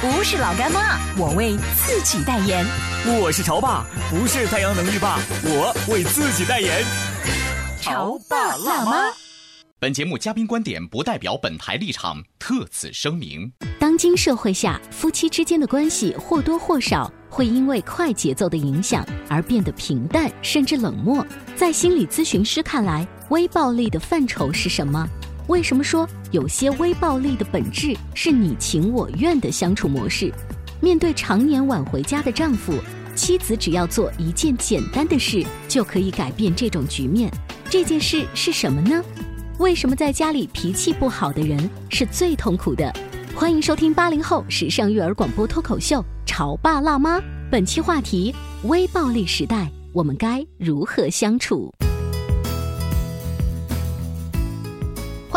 不是老干妈，我为自己代言。我是潮爸，不是太阳能浴霸，我为自己代言。潮爸辣妈。本节目嘉宾观点不代表本台立场，特此声明。当今社会下，夫妻之间的关系或多或少会因为快节奏的影响而变得平淡甚至冷漠。在心理咨询师看来，微暴力的范畴是什么？为什么说有些微暴力的本质是你情我愿的相处模式？面对常年晚回家的丈夫，妻子只要做一件简单的事就可以改变这种局面。这件事是什么呢？为什么在家里脾气不好的人是最痛苦的？欢迎收听八零后时尚育儿广播脱口秀《潮爸辣妈》，本期话题：微暴力时代，我们该如何相处？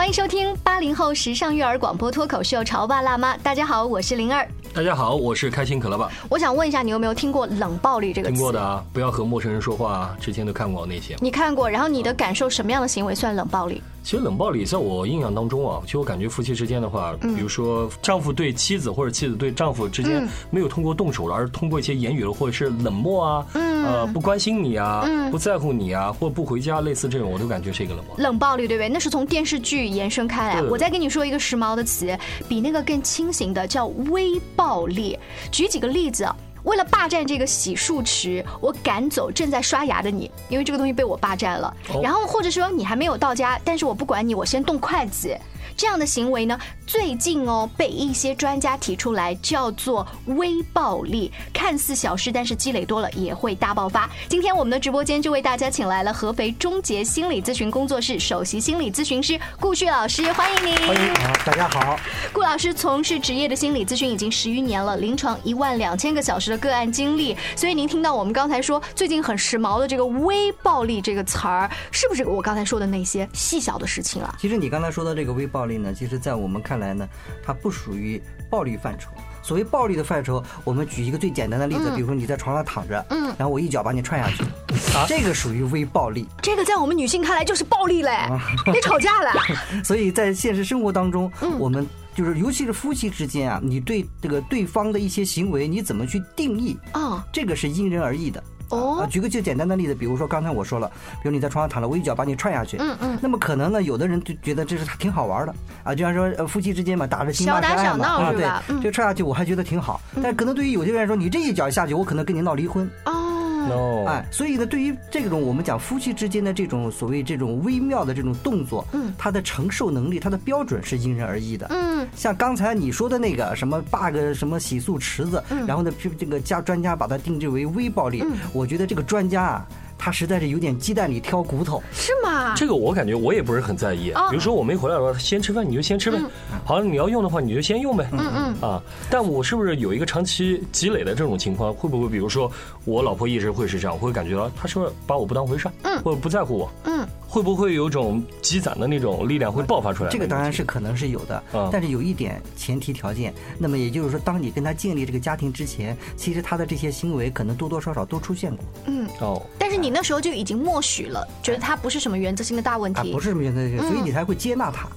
欢迎收听八零后时尚育儿广播脱口秀《潮爸辣妈》，大家好，我是灵儿。大家好，我是开心可乐爸。我想问一下，你有没有听过“冷暴力”这个词？听过的啊，不要和陌生人说话。之前都看过那些。你看过，然后你的感受，什么样的行为算冷暴力？其实冷暴力在我印象当中啊，其实我感觉夫妻之间的话，比如说丈夫对妻子或者妻子对丈夫之间没有通过动手了，而通过一些言语了或者是冷漠啊，呃，不关心你啊，不在乎你啊，或不回家，类似这种，我都感觉是一个冷暴。冷暴力对不对？那是从电视剧延伸开来。我再跟你说一个时髦的词，比那个更清醒的，叫微暴力。举几个例子。为了霸占这个洗漱池，我赶走正在刷牙的你，因为这个东西被我霸占了。然后或者说你还没有到家，但是我不管你，我先动筷子。这样的行为呢，最近哦被一些专家提出来叫做微暴力，看似小事，但是积累多了也会大爆发。今天我们的直播间就为大家请来了合肥终结心理咨询工作室首席心理咨询师顾旭老师，欢迎您。欢迎，大家好。顾老师从事职业的心理咨询已经十余年了，临床一万两千个小时的个案经历，所以您听到我们刚才说最近很时髦的这个微暴力这个词儿，是不是我刚才说的那些细小的事情啊？其实你刚才说的这个微暴。暴力呢，其实，在我们看来呢，它不属于暴力范畴。所谓暴力的范畴，我们举一个最简单的例子，比如说你在床上躺着，嗯，然后我一脚把你踹下去，啊，这个属于微暴力。这个在我们女性看来就是暴力嘞，别吵架了。所以在现实生活当中，我们就是尤其是夫妻之间啊，你对这个对方的一些行为，你怎么去定义啊？这个是因人而异的。哦，举个最简单的例子，比如说刚才我说了，比如你在床上躺着，我一脚把你踹下去，嗯嗯，那么可能呢，有的人就觉得这是挺好玩的啊，就像说呃夫妻之间嘛，打着情骂爱嘛，啊对，就踹下去我还觉得挺好，但可能对于有些人来说，你这一脚下去，我可能跟你闹离婚。哎，所以呢，对于这种我们讲夫妻之间的这种所谓这种微妙的这种动作，嗯，它的承受能力，它的标准是因人而异的。嗯，像刚才你说的那个什么 bug 什么洗漱池子，然后呢，这这个家专家把它定制为微暴力，我觉得这个专家啊。他实在是有点鸡蛋里挑骨头，是吗？这个我感觉我也不是很在意。比如说我没回来的话，先吃饭你就先吃呗。好，你要用的话你就先用呗。嗯嗯。啊，但我是不是有一个长期积累的这种情况？会不会比如说我老婆一直会是这样，我会感觉到她是不是把我不当回事？嗯。或者不在乎我？嗯。会不会有种积攒的那种力量会爆发出来？这个当然是可能是有的。嗯。但是有一点前提条件，那么也就是说，当你跟他建立这个家庭之前，其实他的这些行为可能多多少少都出现过。嗯。哦。但是你。那时候就已经默许了，觉得他不是什么原则性的大问题，不是什么原则性，所以你才会接纳他，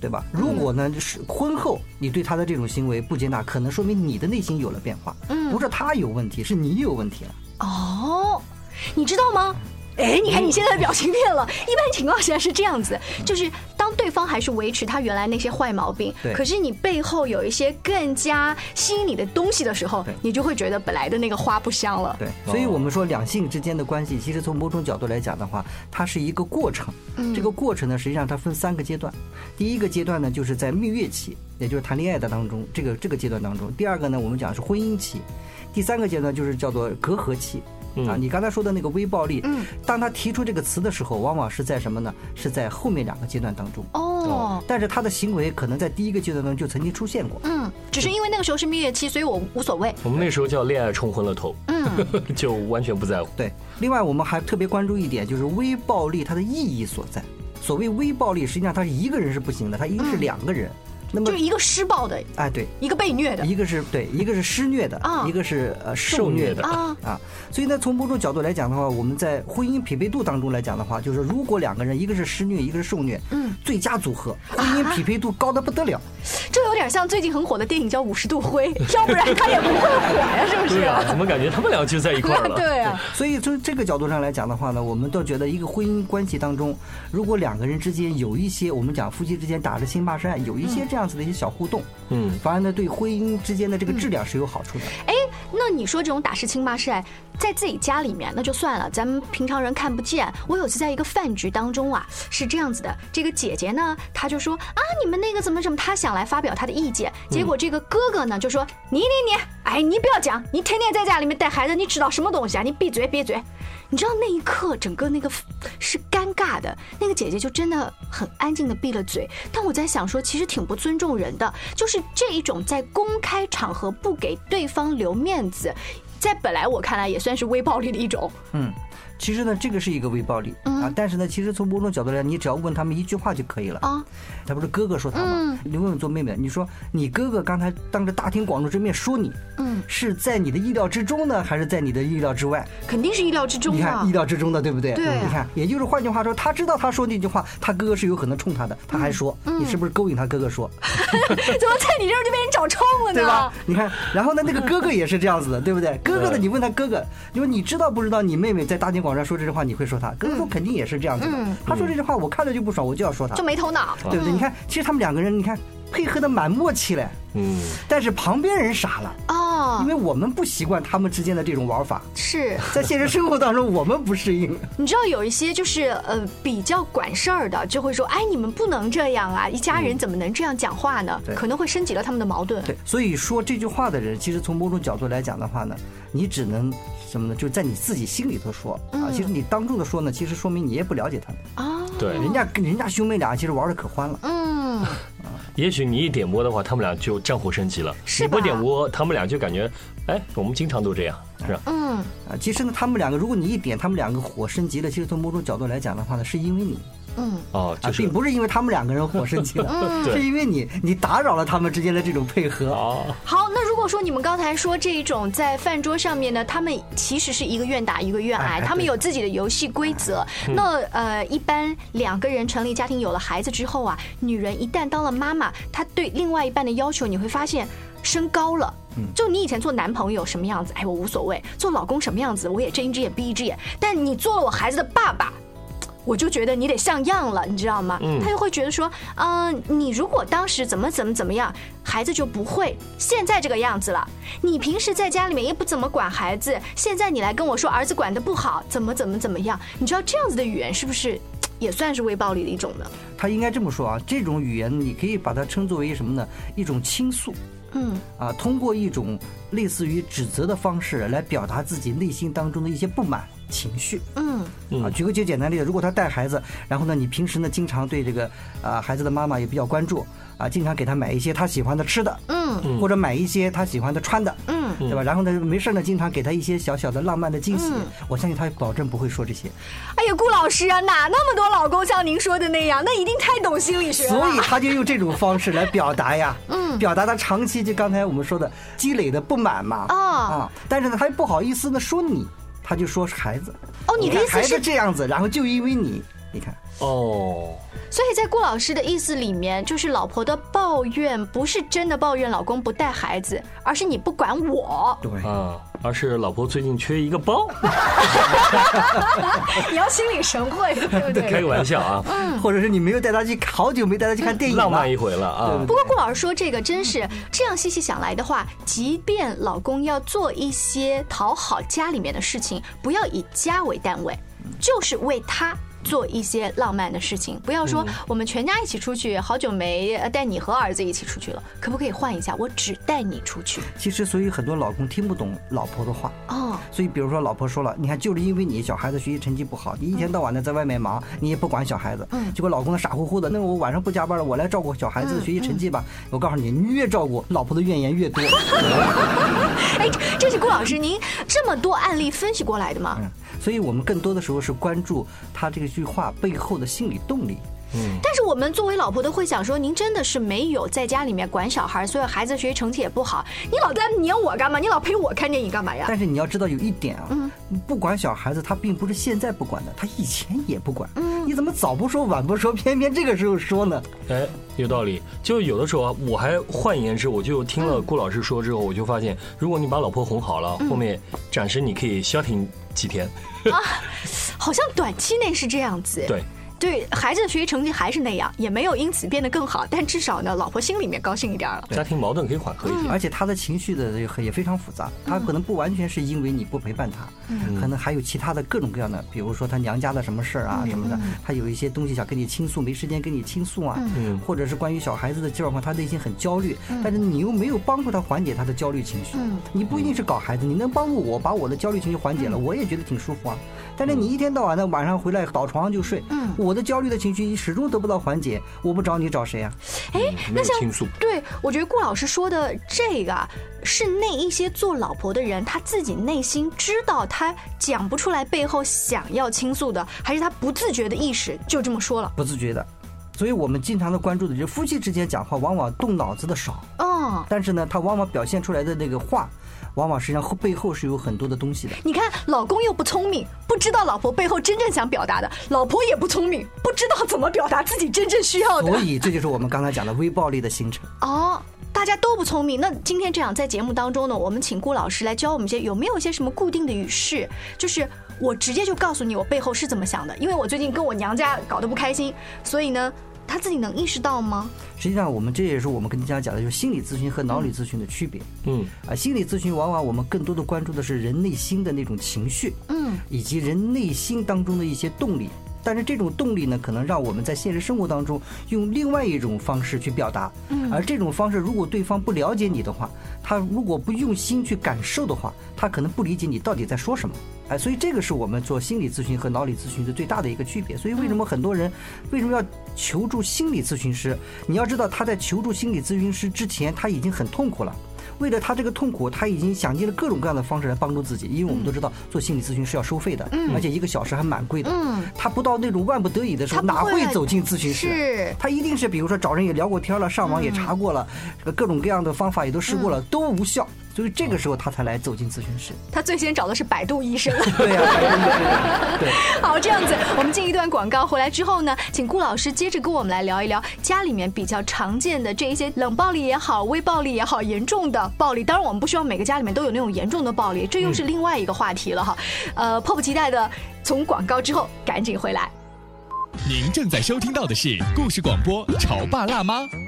对吧？如果呢，就是婚后你对他的这种行为不接纳，可能说明你的内心有了变化，嗯，不是他有问题，是你有问题了。哦，你知道吗？哎，你看你现在的表情变了。一般情况下是这样子，就是当当对方还是维持他原来那些坏毛病，可是你背后有一些更加吸引你的东西的时候，你就会觉得本来的那个花不香了。对，所以我们说两性之间的关系，其实从某种角度来讲的话，它是一个过程。这个过程呢，实际上它分三个阶段。第一个阶段呢，就是在蜜月期，也就是谈恋爱的当中，这个这个阶段当中。第二个呢，我们讲是婚姻期。第三个阶段就是叫做隔阂期。啊，你刚才说的那个微暴力，嗯，当他提出这个词的时候，往往是在什么呢？是在后面两个阶段当中。哦，但是他的行为可能在第一个阶段中就曾经出现过。嗯，只是因为那个时候是蜜月期，所以我无所谓。我们那时候叫恋爱冲昏了头，嗯，就完全不在乎。对，另外我们还特别关注一点，就是微暴力它的意义所在。所谓微暴力，实际上他是一个人是不行的，他一定是两个人。那么就是一个施暴的，哎，对，一个被虐的，一个是对，一个是施虐的，一个是呃受虐的啊啊，所以呢，从某种角度来讲的话，我们在婚姻匹配度当中来讲的话，就是如果两个人一个是施虐，一个是受虐，嗯，最佳组合，婚姻匹配度高的不得了。这有点像最近很火的电影叫《五十度灰》，要不然他也不会火呀，是不是？对啊，怎么感觉他们俩就在一块了？对啊，所以从这个角度上来讲的话呢，我们都觉得一个婚姻关系当中，如果两个人之间有一些我们讲夫妻之间打着情骂战，有一些这样子的一些小互动。嗯，反而呢，对婚姻之间的这个质量是有好处的。哎，那你说这种打是亲骂是爱，在自己家里面那就算了，咱们平常人看不见。我有次在一个饭局当中啊，是这样子的，这个姐姐呢，她就说啊，你们那个怎么怎么，她想来发表她的意见，结果这个哥哥呢就说你你你，哎，你不要讲，你天天在家里面带孩子，你知道什么东西啊？你闭嘴闭嘴。你知道那一刻，整个那个是尴尬的。那个姐姐就真的很安静的闭了嘴。但我在想说，其实挺不尊重人的，就是这一种在公开场合不给对方留面子，在本来我看来也算是微暴力的一种。嗯。其实呢，这个是一个微暴力啊，但是呢，其实从某种角度来讲，你只要问他们一句话就可以了啊。他不是哥哥说他吗？你问问做妹妹，你说你哥哥刚才当着大庭广众之面说你，嗯，是在你的意料之中呢，还是在你的意料之外？肯定是意料之中。你看意料之中的，对不对？对。你看，也就是换句话说，他知道他说那句话，他哥哥是有可能冲他的，他还说，你是不是勾引他哥哥说？怎么在你这儿就被人找冲了呢？对吧？你看，然后呢，那个哥哥也是这样子的，对不对？哥哥的，你问他哥哥，因为你知道不知道你妹妹在大庭广众说这句话，你会？说他格格说肯定也是这样子的，他说这句话我看着就不爽，我就要说他，就没头脑，对不对？你看，其实他们两个人，你看配合的蛮默契嘞，嗯，但是旁边人傻了哦，因为我们不习惯他们之间的这种玩法，是在现实生活当中我们不适应。你知道有一些就是呃比较管事儿的，就会说，哎，你们不能这样啊，一家人怎么能这样讲话呢？可能会升级了他们的矛盾。对，所以说这句话的人，其实从某种角度来讲的话呢，你只能。什么呢？就在你自己心里头说啊，其实你当众的说呢，其实说明你也不了解他们啊。对，人家跟人家兄妹俩其实玩的可欢了。嗯，也许你一点播的话，他们俩就战火升级了。你不点播，他们俩就感觉，哎，我们经常都这样，是吧？嗯，啊，其实呢，他们两个，如果你一点，他们两个火升级了，其实从某种角度来讲的话呢，是因为你。嗯哦，就是并不是因为他们两个人火生气了，是因为你你打扰了他们之间的这种配合。哦好，那如果说你们刚才说这一种在饭桌上面呢，他们其实是一个愿打一个愿挨，他们有自己的游戏规则。那呃，一般两个人成立家庭有了孩子之后啊，女人一旦当了妈妈，她对另外一半的要求你会发现升高了。就你以前做男朋友什么样子，哎，我无所谓；做老公什么样子，我也睁一只眼闭一只眼。但你做了我孩子的爸爸。我就觉得你得像样了，你知道吗？他就会觉得说，嗯，你如果当时怎么怎么怎么样，孩子就不会现在这个样子了。你平时在家里面也不怎么管孩子，现在你来跟我说儿子管的不好，怎么怎么怎么样？你知道这样子的语言是不是也算是微暴力的一种呢？他应该这么说啊，这种语言你可以把它称作为什么呢？一种倾诉。嗯啊，通过一种类似于指责的方式来表达自己内心当中的一些不满情绪。嗯啊，举个最简单例子，如果他带孩子，然后呢，你平时呢经常对这个啊孩子的妈妈也比较关注。啊，经常给他买一些他喜欢的吃的，嗯，或者买一些他喜欢的穿的，嗯，对吧？然后呢，没事呢，经常给他一些小小的浪漫的惊喜。我相信他保证不会说这些。哎呀，顾老师啊，哪那么多老公像您说的那样？那一定太懂心理学了。所以他就用这种方式来表达呀，嗯，表达他长期就刚才我们说的积累的不满嘛，啊啊！但是呢，他又不好意思呢说你，他就说是孩子。哦，你的意思是孩子这样子，然后就因为你。你看哦，所以在顾老师的意思里面，就是老婆的抱怨不是真的抱怨老公不带孩子，而是你不管我。对啊，而是老婆最近缺一个包。你要心领神会，对不对？开个玩笑啊，嗯，或者是你没有带他去，好久没带他去看电影，浪漫一回了啊。不过顾老师说这个真是这样，细细想来的话，即便老公要做一些讨好家里面的事情，不要以家为单位，就是为他。做一些浪漫的事情，不要说我们全家一起出去，好久没带你和儿子一起出去了，可不可以换一下？我只带你出去。其实，所以很多老公听不懂老婆的话哦。所以，比如说老婆说了，你看，就是因为你小孩子学习成绩不好，你一天到晚的在外面忙，你也不管小孩子，嗯，结果老公呢傻乎乎的，那我晚上不加班了，我来照顾小孩子的学习成绩吧。我告诉你，你越照顾，老婆的怨言越多。哎，这是顾老师您这么多案例分析过来的吗？所以我们更多的时候是关注他这句话背后的心理动力。嗯，但是我们作为老婆的会想说，您真的是没有在家里面管小孩，所以孩子学习成绩也不好。你老在黏我干嘛？你老陪我看电影干嘛呀？但是你要知道有一点啊，嗯，不管小孩子，他并不是现在不管的，他以前也不管。嗯，你怎么早不说晚不说，偏偏这个时候说呢？哎，有道理。就有的时候啊，我还换言之，我就听了顾老师说之后，我就发现，如果你把老婆哄好了，后面暂时你可以消停几天。啊，好像短期内是这样子。对。对孩子的学习成绩还是那样，也没有因此变得更好，但至少呢，老婆心里面高兴一点了。家庭矛盾可以缓和一些，而且他的情绪的也非常复杂，他可能不完全是因为你不陪伴他，可能还有其他的各种各样的，比如说他娘家的什么事儿啊什么的，他有一些东西想跟你倾诉，没时间跟你倾诉啊，或者是关于小孩子的状况，他内心很焦虑，但是你又没有帮助他缓解他的焦虑情绪。你不一定是搞孩子，你能帮助我把我的焦虑情绪缓解了，我也觉得挺舒服啊。但是你一天到晚的晚上回来倒床上就睡，我的焦虑的情绪。你始终得不到缓解，我不找你找谁啊？哎，那像对，我觉得顾老师说的这个是那一些做老婆的人，他自己内心知道他讲不出来背后想要倾诉的，还是他不自觉的意识就这么说了？不自觉的，所以我们经常的关注的就是夫妻之间讲话往往动脑子的少哦，但是呢，他往往表现出来的那个话。往往实际上后背后是有很多的东西的。你看，老公又不聪明，不知道老婆背后真正想表达的；老婆也不聪明，不知道怎么表达自己真正需要的。所以，这就是我们刚才讲的微暴力的形成。哦，大家都不聪明。那今天这样在节目当中呢，我们请顾老师来教我们一些有没有一些什么固定的语式，就是我直接就告诉你我背后是怎么想的，因为我最近跟我娘家搞得不开心，所以呢。他自己能意识到吗？实际上，我们这也是我们跟大家讲的，就是心理咨询和脑理咨询的区别。嗯，啊，心理咨询往往我们更多的关注的是人内心的那种情绪，嗯，以及人内心当中的一些动力。但是这种动力呢，可能让我们在现实生活当中用另外一种方式去表达。嗯，而这种方式，如果对方不了解你的话，他如果不用心去感受的话，他可能不理解你到底在说什么。哎，所以这个是我们做心理咨询和脑理咨询的最大的一个区别。所以为什么很多人为什么要求助心理咨询师？你要知道他在求助心理咨询师之前，他已经很痛苦了。为了他这个痛苦，他已经想尽了各种各样的方式来帮助自己。因为我们都知道，做心理咨询是要收费的，而且一个小时还蛮贵的。他不到那种万不得已的时候，哪会走进咨询室？他一定是比如说找人也聊过天了，上网也查过了，各种各样的方法也都试过了，都无效。所以这个时候他才来走进咨询室。他最先找的是百度医生。对呀，百度医生。对。好，这样子，我们进一段广告，回来之后呢，请顾老师接着跟我们来聊一聊家里面比较常见的这一些冷暴力也好、微暴力也好、严重的暴力。当然，我们不希望每个家里面都有那种严重的暴力，这又是另外一个话题了哈。呃，迫不及待的从广告之后赶紧回来。您正在收听到的是故事广播《潮爸辣妈》。《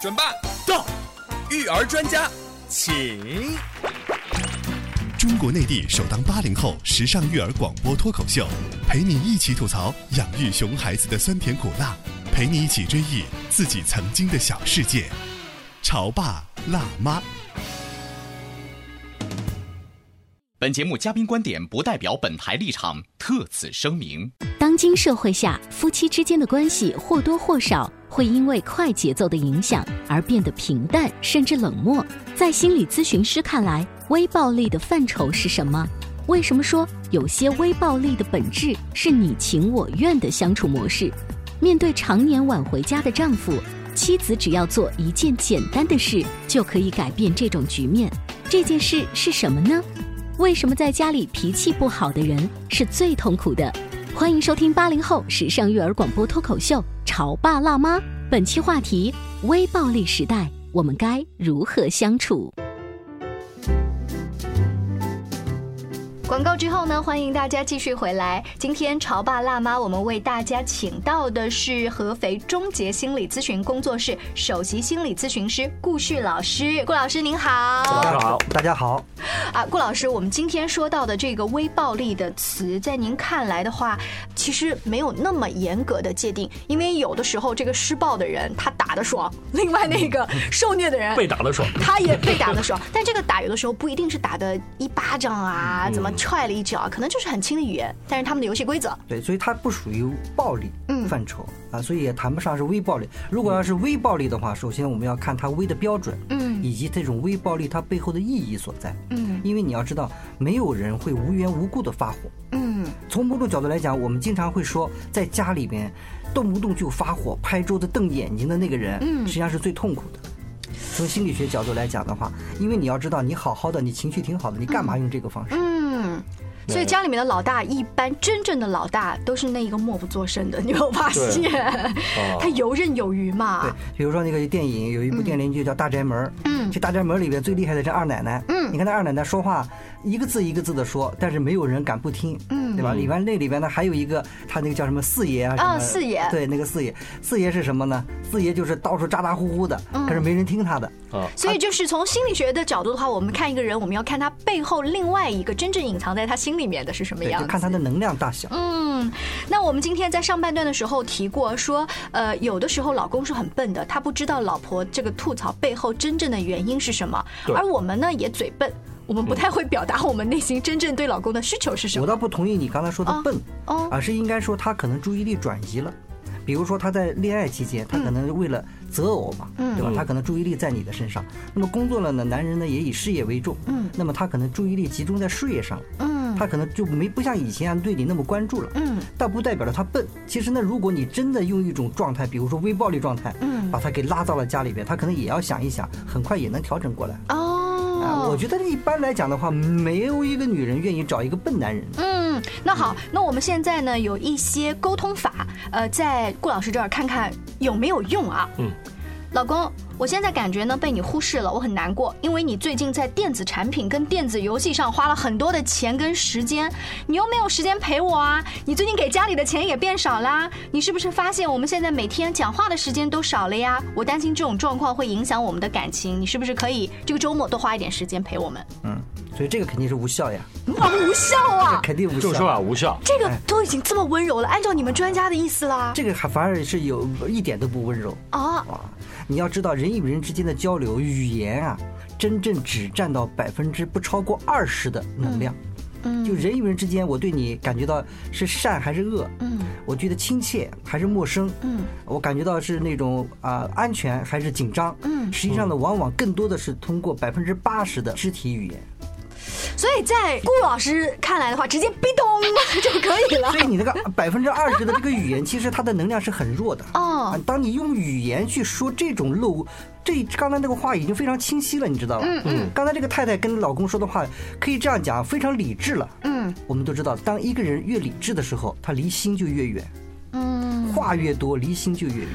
准备到，育儿专家，请。中国内地首档八零后时尚育儿广播脱口秀，陪你一起吐槽养育熊孩子的酸甜苦辣，陪你一起追忆自己曾经的小世界。潮爸辣妈。本节目嘉宾观点不代表本台立场，特此声明。当今社会下，夫妻之间的关系或多或少会因为快节奏的影响而变得平淡甚至冷漠。在心理咨询师看来，微暴力的范畴是什么？为什么说有些微暴力的本质是你情我愿的相处模式？面对常年晚回家的丈夫，妻子只要做一件简单的事就可以改变这种局面。这件事是什么呢？为什么在家里脾气不好的人是最痛苦的？欢迎收听八零后时尚育儿广播脱口秀《潮爸辣妈》，本期话题：微暴力时代，我们该如何相处？广告之后呢，欢迎大家继续回来。今天潮爸辣妈，我们为大家请到的是合肥终结心理咨询工作室首席心理咨询师顾旭老师。顾老师您好，大家好，大家好。啊，顾老师，我们今天说到的这个微暴力的词，在您看来的话，其实没有那么严格的界定，因为有的时候这个施暴的人他打的爽，另外那个受虐的人 被打的爽，他也被打的爽。但这个打有的时候不一定是打的一巴掌啊，怎么？踹了一脚，可能就是很轻的语言，但是他们的游戏规则对，所以它不属于暴力范畴啊，所以也谈不上是微暴力。如果要是微暴力的话，首先我们要看它微的标准，嗯，以及这种微暴力它背后的意义所在，嗯，因为你要知道，没有人会无缘无故的发火，嗯，从某种角度来讲，我们经常会说，在家里边动不动就发火、拍桌子、瞪眼睛的那个人，嗯，实际上是最痛苦的。从心理学角度来讲的话，因为你要知道，你好好的，你情绪挺好的，你干嘛用这个方式？嗯。所以家里面的老大，一般真正的老大都是那一个默不作声的，你有没有发现？他游刃有余嘛。对，比如说那个电影，有一部电影剧叫《大宅门》。嗯。这大宅门里边最厉害的是二奶奶。嗯。你看那二奶奶说话，一个字一个字的说，但是没有人敢不听。嗯。对吧？里边那里边呢，还有一个他那个叫什么四爷啊？啊，四爷。对，那个四爷，四爷是什么呢？四爷就是到处咋咋呼呼的，可是没人听他的。啊。所以就是从心理学的角度的话，我们看一个人，我们要看他背后另外一个真正隐藏在他心。里面的是什么样？就看他的能量大小。嗯，那我们今天在上半段的时候提过，说呃，有的时候老公是很笨的，他不知道老婆这个吐槽背后真正的原因是什么。而我们呢，也嘴笨，我们不太会表达我们内心真正对老公的需求是什么。我倒不同意你刚才说的笨，哦，而是应该说他可能注意力转移了。比如说他在恋爱期间，他可能为了择偶嘛，对吧？他可能注意力在你的身上。那么工作了呢，男人呢也以事业为重，嗯，那么他可能注意力集中在事业上，嗯。他可能就没不像以前对你那么关注了，嗯，但不代表着他笨。其实呢，如果你真的用一种状态，比如说微暴力状态，嗯，把他给拉到了家里边，他可能也要想一想，很快也能调整过来。哦，我觉得一般来讲的话，没有一个女人愿意找一个笨男人。嗯，那好，那我们现在呢有一些沟通法，呃，在顾老师这儿看看有没有用啊？嗯。老公，我现在感觉呢被你忽视了，我很难过，因为你最近在电子产品跟电子游戏上花了很多的钱跟时间，你又没有时间陪我啊！你最近给家里的钱也变少啦，你是不是发现我们现在每天讲话的时间都少了呀？我担心这种状况会影响我们的感情，你是不是可以这个周末多花一点时间陪我们？嗯，所以这个肯定是无效呀！啊，无效啊！肯定无效，这种说法无效。这个都已经这么温柔了，按照你们专家的意思啦，这个还反而是有一点都不温柔啊！你要知道，人与人之间的交流，语言啊，真正只占到百分之不超过二十的能量。嗯，就人与人之间，我对你感觉到是善还是恶？嗯，我觉得亲切还是陌生？嗯，我感觉到是那种啊安全还是紧张？嗯，实际上呢，往往更多的是通过百分之八十的肢体语言。所以在顾老师看来的话，直接逼咚 就可以了。所以你那个百分之二十的这个语言，其实它的能量是很弱的。哦，当你用语言去说这种漏，这刚才那个话已经非常清晰了，你知道吧？嗯嗯。刚才这个太太跟老公说的话，可以这样讲，非常理智了。嗯。我们都知道，当一个人越理智的时候，他离心就越远。嗯。话越多，离心就越远。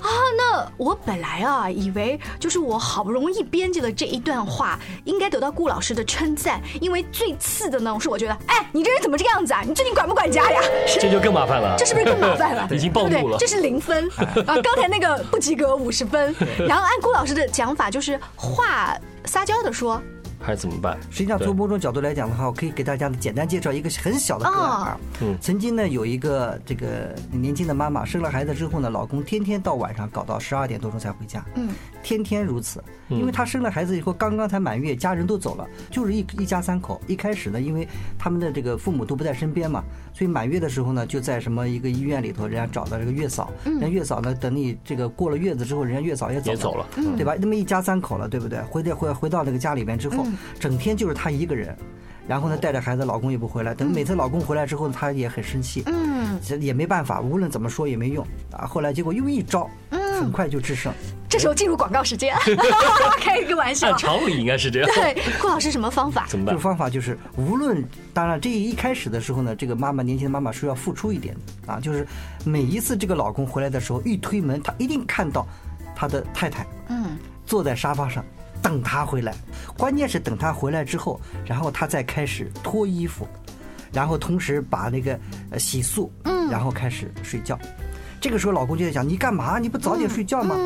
啊，那我本来啊以为就是我好不容易编辑了这一段话，应该得到顾老师的称赞，因为最次的呢是我觉得，哎，你这人怎么这个样子啊？你最近管不管家呀？这就更麻烦了，这是不是更麻烦了？已经暴怒了，这是零分 啊！刚才那个不及格五十分，然后按顾老师的讲法，就是话撒娇的说。还是怎么办？实际上，从某种角度来讲的话，我可以给大家简单介绍一个很小的个案啊。嗯，曾经呢，有一个这个年轻的妈妈生了孩子之后呢，老公天天到晚上搞到十二点多钟才回家。嗯，天天如此，因为她生了孩子以后刚刚才满月，家人都走了，就是一一家三口。一开始呢，因为他们的这个父母都不在身边嘛，所以满月的时候呢，就在什么一个医院里头，人家找到这个月嫂。嗯，人月嫂呢，等你这个过了月子之后，人家月嫂也走了。也走了，对吧？那么一家三口了，对不对？回到回回到那个家里边之后。整天就是她一个人，然后呢带着孩子，老公也不回来。等每次老公回来之后，她也很生气，嗯，也没办法，无论怎么说也没用啊。后来结果用一招，嗯，很快就制胜。这时候进入广告时间，开一个玩笑。按常理应该是这样。对，顾老师什么方法？怎么办？这个方法就是，无论当然这一开始的时候呢，这个妈妈年轻的妈妈是要付出一点的啊，就是每一次这个老公回来的时候，一推门，她一定看到他的太太，嗯，坐在沙发上。等他回来，关键是等他回来之后，然后他再开始脱衣服，然后同时把那个呃洗漱，嗯，然后开始睡觉。这个时候老公就在想：你干嘛？你不早点睡觉吗？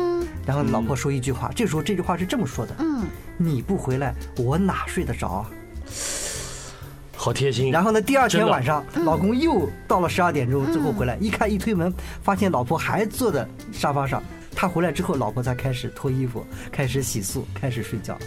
然后老婆说一句话，这时候这句话是这么说的：嗯，你不回来，我哪睡得着啊？好贴心。然后呢，第二天晚上，老公又到了十二点钟之后回来，一看一推门，发现老婆还坐在沙发上。他回来之后，老婆才开始脱衣服，开始洗漱，开始睡觉。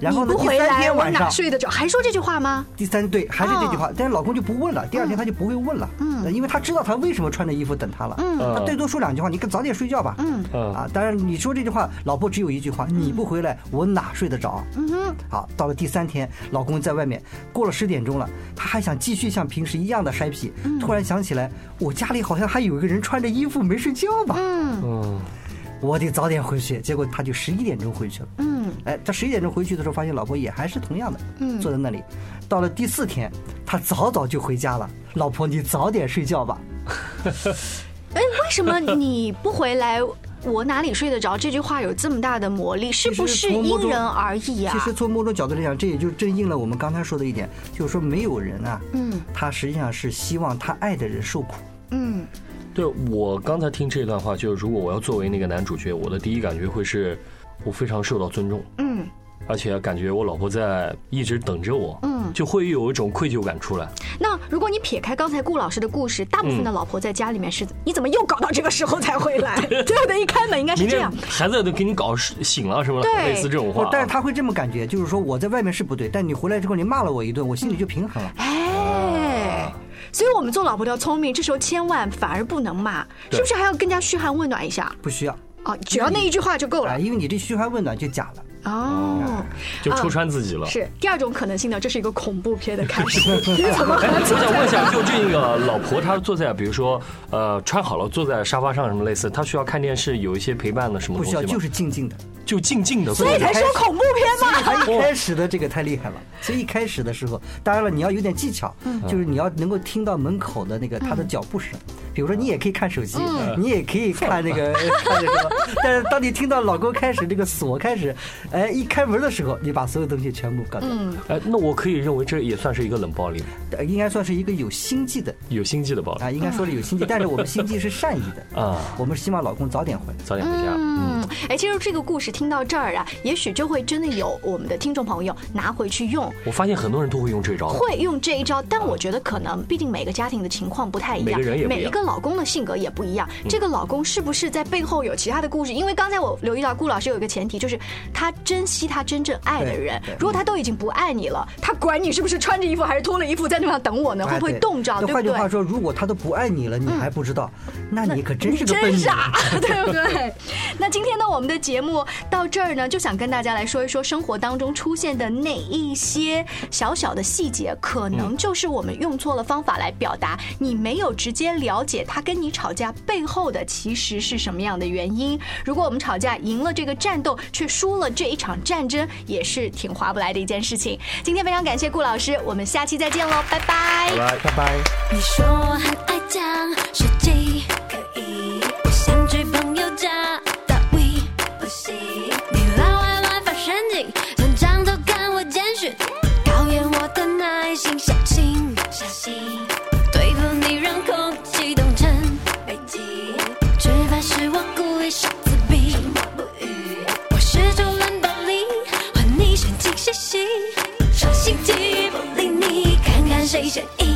然后呢？第三天晚上睡得着，还说这句话吗？第三对，还是这句话，但是老公就不问了。第二天他就不会问了，嗯，因为他知道他为什么穿着衣服等他了，嗯，他最多说两句话，你可早点睡觉吧，嗯，啊，当然你说这句话，老婆只有一句话，你不回来，我哪睡得着？嗯哼，好，到了第三天，老公在外面过了十点钟了，他还想继续像平时一样的 happy，突然想起来，我家里好像还有一个人穿着衣服没睡觉吧，嗯。我得早点回去，结果他就十一点钟回去了。嗯，哎，他十一点钟回去的时候，发现老婆也还是同样的，嗯，坐在那里。到了第四天，他早早就回家了。老婆，你早点睡觉吧。哎，为什么你不回来，我哪里睡得着？这句话有这么大的魔力，是不是因人而异啊？其实从某种角度来讲，这也就正应了我们刚才说的一点，就是说没有人啊，嗯，他实际上是希望他爱的人受苦。嗯。对我刚才听这段话，就是如果我要作为那个男主角，我的第一感觉会是，我非常受到尊重，嗯，而且感觉我老婆在一直等着我，嗯，就会有一种愧疚感出来。那如果你撇开刚才顾老师的故事，大部分的老婆在家里面是，你怎么又搞到这个时候才回来？最后的一开门应该是这样，孩子都给你搞醒了是吗？类似这种话。但是他会这么感觉，就是说我在外面是不对，但你回来之后你骂了我一顿，我心里就平衡了。哎。所以，我们做老婆的要聪明，这时候千万反而不能骂，是不是还要更加嘘寒问暖一下？不需要啊，只要那一句话就够了。因为你这嘘寒问暖就假了。哦，就戳穿自己了。是第二种可能性呢，这是一个恐怖片的开始。怎么？我想问一下，就这个老婆，她坐在，比如说，呃，穿好了坐在沙发上什么类似，她需要看电视，有一些陪伴的什么东西吗？不需要，就是静静的，就静静的。所以才说恐怖片嘛。他一开始的这个太厉害了，所以一开始的时候，当然了，你要有点技巧，就是你要能够听到门口的那个他的脚步声。比如说，你也可以看手机，你也可以看那个 看那个，但是当你听到老公开始这个锁开始，哎，一开门的时候，你把所有东西全部搞掉。哎，那我可以认为这也算是一个冷暴力吗？应该算是一个有心计的，有心计的暴力啊。应该说是有心计，但是我们心计是善意的 啊。我们希望老公早点回来，早点回家。嗯，哎，其实这个故事听到这儿啊，也许就会真的有我们的听众朋友拿回去用。我发现很多人都会用这招，会用这一招，但我觉得可能，毕竟每个家庭的情况不太一样，每个人也每一个老公的性格也。不一样，这个老公是不是在背后有其他的故事？因为刚才我留意到顾老师有一个前提，就是他珍惜他真正爱的人。如果他都已经不爱你了，他管你是不是穿着衣服还是脱了衣服在那上等我呢？会不会冻着？对不对？换句话说，如果他都不爱你了，你还不知道，那你可真是个笨傻，对 不对？那今天呢，我们的节目到这儿呢，就想跟大家来说一说生活当中出现的哪一些小小的细节，可能就是我们用错了方法来表达，你没有直接了解他跟你吵。架背后的其实是什么样的原因？如果我们吵架赢了这个战斗，却输了这一场战争，也是挺划不来的一件事情。今天非常感谢顾老师，我们下期再见喽，拜拜，拜拜，拜拜。你说我很爱讲实际，可以，我想去朋友家打 V 游戏，你老爱乱发神经，从墙头看我简讯，考验我的耐心，小心，小心。你声音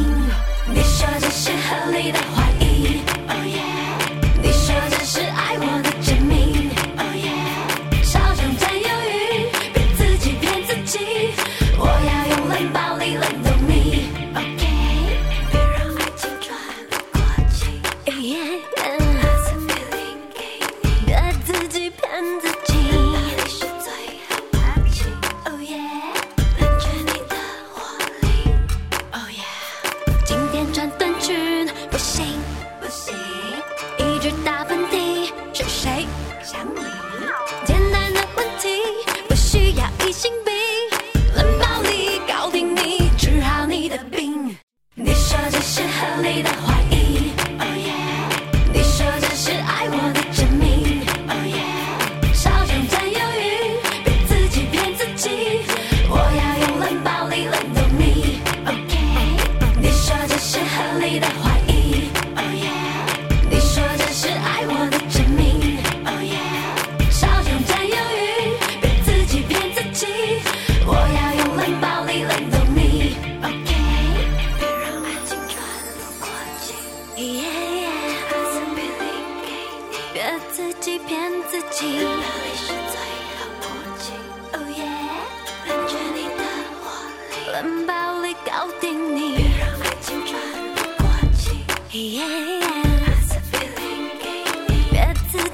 你说这是合理的是合理的怀疑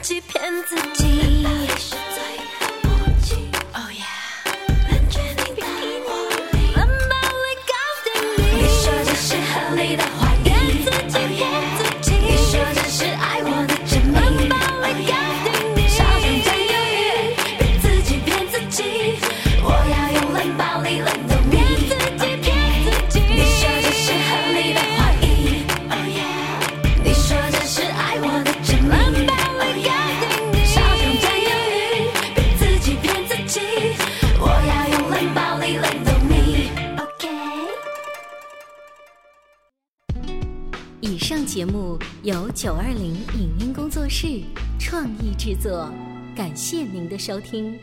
欺骗自己。由九二零影音工作室创意制作，感谢您的收听。